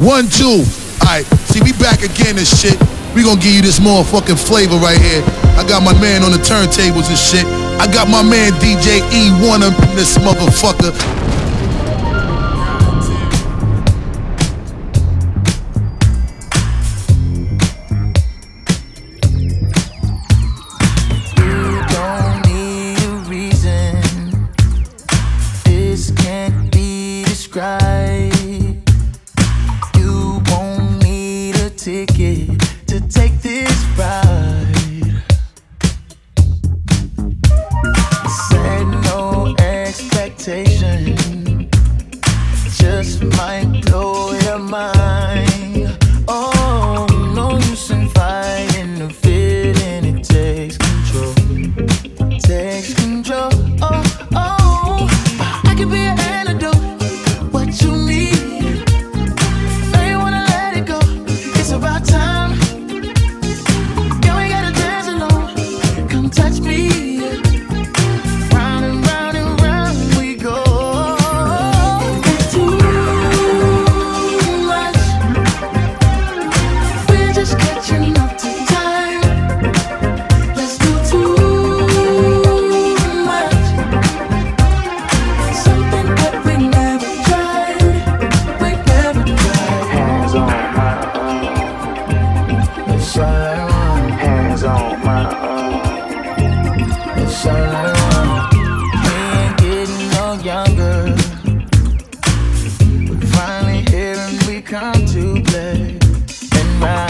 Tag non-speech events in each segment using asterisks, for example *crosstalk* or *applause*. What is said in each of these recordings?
One, two. Alright, see we back again and shit. We gonna give you this motherfucking flavor right here. I got my man on the turntables and shit. I got my man DJ E1 of in this motherfucker. right.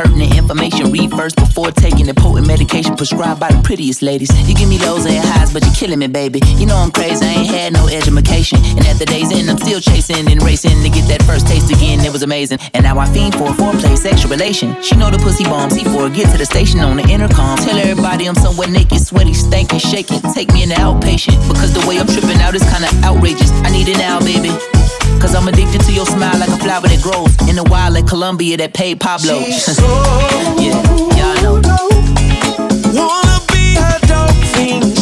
pertinent information. Read first before taking the potent medication prescribed by the prettiest ladies. You give me lows and highs, but you're killing me, baby. You know I'm crazy, I ain't had no education. And at the day's end, I'm still chasing and racing to get that first taste again. It was amazing. And now I fiend for a foreplay, sexual relation. She know the pussy bombs, C4, get to the station on the intercom. Tell everybody I'm somewhere naked, sweaty, stankin', shaking. Take me in the outpatient, because the way I'm tripping out is kinda outrageous. I need it now, baby. Cause I'm addicted to your smile like a flower that grows in the wild like Colombia that paid Pablo. *laughs* yeah, y'all know. Wanna be a fiend.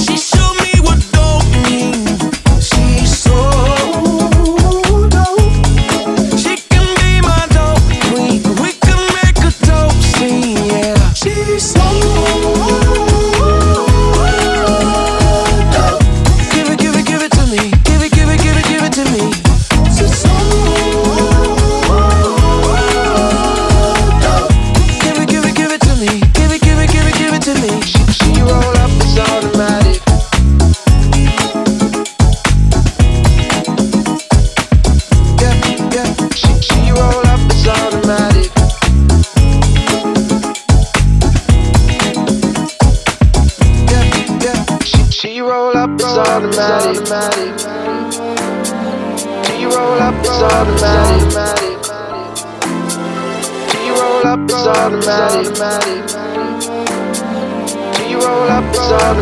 You want,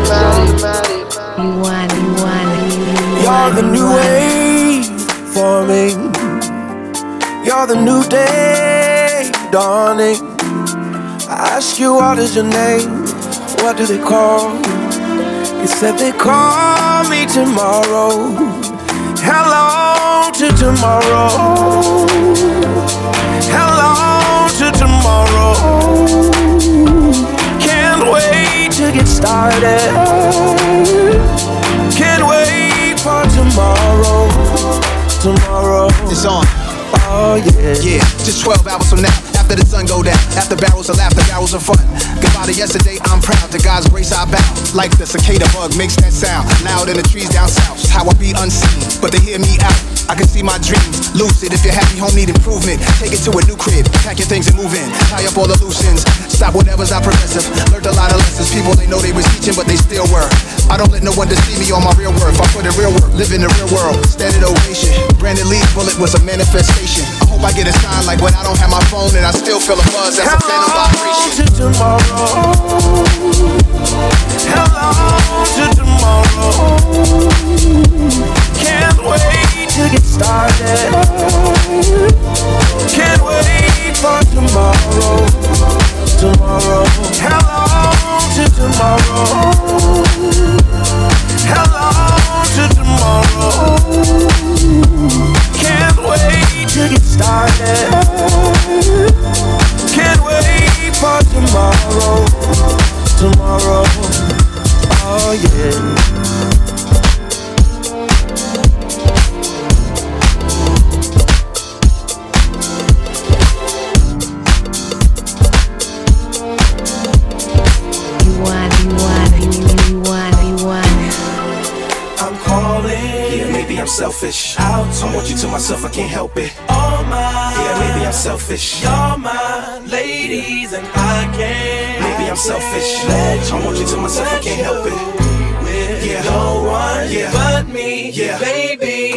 you want, you, you You're the new wave for me. You're the new day dawning. I ask you, what is your name? What do they call you? You said they call me tomorrow. Hello to tomorrow. Hello to tomorrow. To get started. Can't wait for tomorrow. Tomorrow. It's on. Oh yeah. Yeah, just 12 hours from now. After the sun go down, after barrels of laughter, barrels of fun. Goodbye to yesterday, I'm proud. To God's grace, I bow. Like the cicada bug makes that sound. Loud in the trees down south. How I be unseen, but they hear me out. I can see my dreams. Lucid, if you're happy, home need improvement. Take it to a new crib. Pack your things and move in. Tie up all the loose ends. Stop whatever's not progressive. Learned a lot of lessons. People they know they was teaching, but they still were. I don't let no one deceive me on my real worth. I put in real work, live in the real world. Standard ovation. Brandon Lee's bullet was a manifestation. I hope I get a sign like when I don't have my phone and I still feel a buzz. That's a phantom vibration. to tomorrow. Hello to tomorrow. Can't wait to get started. Can't wait for tomorrow. Tomorrow. Hello to tomorrow. Hello started. Can't wait for tomorrow. Tomorrow. Oh yeah. You want, you want, you, want, you want. I'm calling. Yeah, maybe I'm selfish. I want you to myself, I can't help it. Selfish. I want you to myself, I can't help it. With Yeah. no one Yeah. but me, Yeah. baby.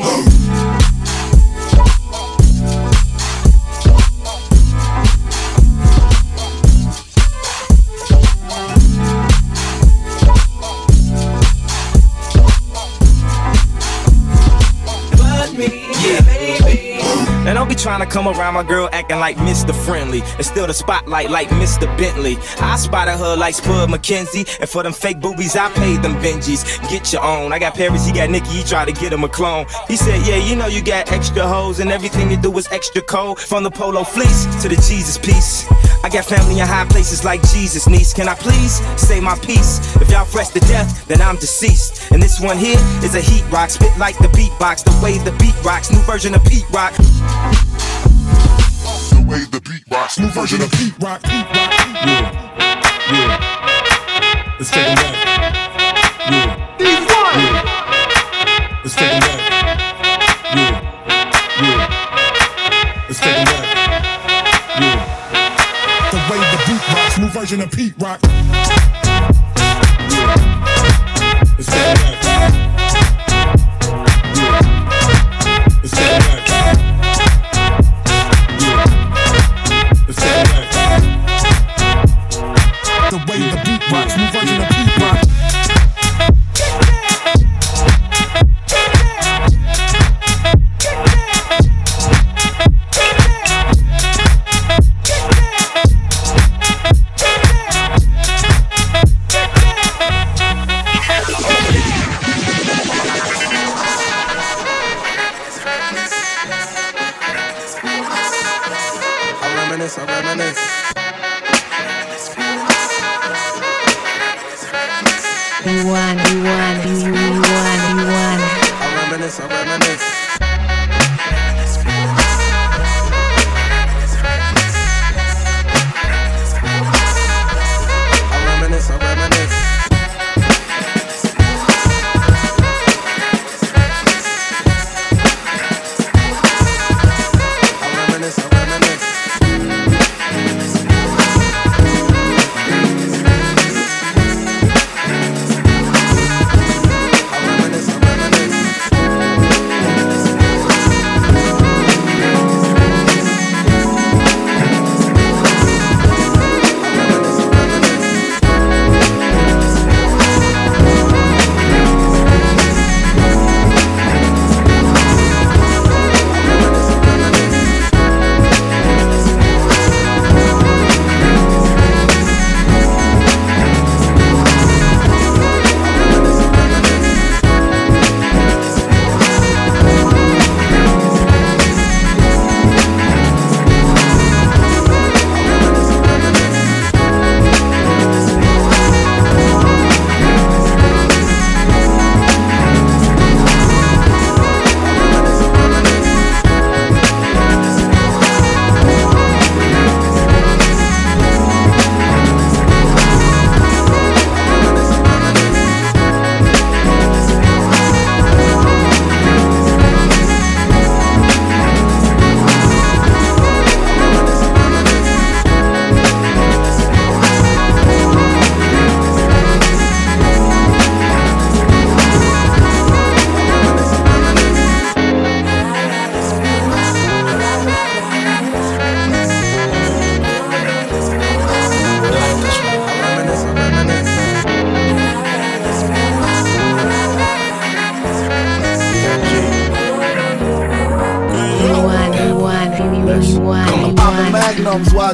Come around my girl acting like Mr. Friendly. And still the spotlight like Mr. Bentley. I spotted her like Spuds MacKenzie. And for them fake boobies, I paid them Benjis. Get your own. I got Paris, he got Nikki, he tried to get him a clone. He said, Yeah, you know you got extra hoes, and everything you do is extra cold. From the polo fleece to the Jesus piece. I got family in high places like Jesus, niece. Can I please say my piece? If y'all fresh to death, then I'm deceased. And this one here is a heat rock, spit like the beatbox, the way the beat rocks, new version of Pete Rock. The way the beat rocks, new version of Pete Rock, Pete Rock. Yeah. Yeah. Let's take 'em back. Yeah. Yeah. Let's take 'em back. Yeah. Yeah. Let's take 'em back. Yeah. The way the beat rocks, new version of Pete rock. Reminisce, I reminisce.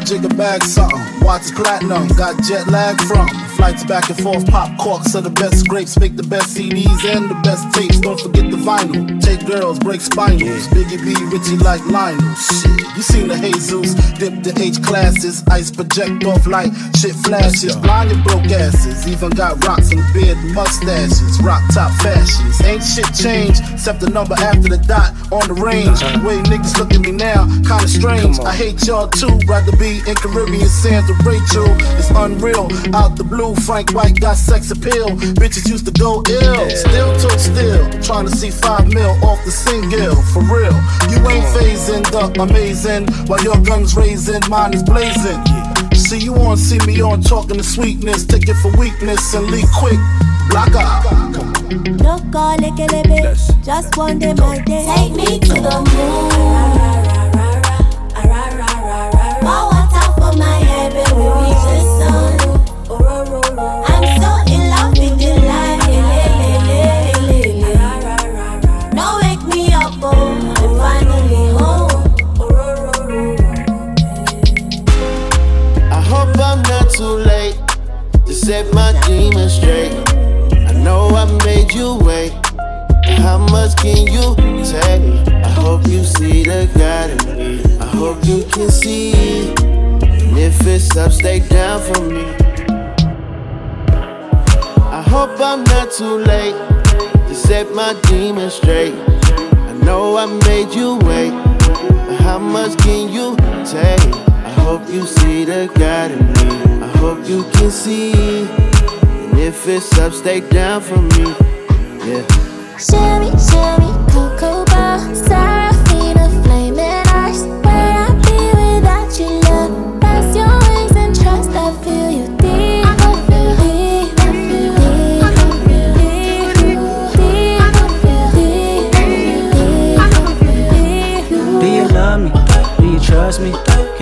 Magnums while jig a bag something. Watch platinum, got jet lag from flights back and forth. Pop corks are the best grapes, make the best CDs and the best tapes. Don't forget the vinyl. Take girls, break spinals. Biggie B, Richie like Lionel. Shit, you seen the Jesus dip the H classes, ice project off light, shit flashes. Blinded broke asses, even got rocks and beard mustaches. Rock top fashions, ain't shit changed except the number after the dot on the range. Way niggas look at me now, kinda strange. I hate y'all too, rather be in Caribbean sands with Rachel. It's unreal, out the blue, Frank White got sex appeal. Bitches used to go ill, still talk still. Trying to see five mil off the single, for real. You ain't phasing the amazing, while your gun's raising, mine is blazing. See you on, see me on, talking the sweetness, take it for weakness and leave quick. Block out. No call it a just one day my day. Take me to the moon. Pour I hope you can see. And if it's up, stay down for me. Yeah. Sherry, sherry, cocoa bar, seraphina, flaming ice. Where I be without you, love? That's your wings and trust. I feel you deep. I feel deep. I feel deep. I feel deep. I feel deep. Do you love me? Do you trust me?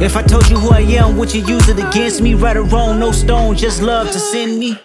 If I told you who I am, would you use it against me? Right or wrong, no stone, just love to send me.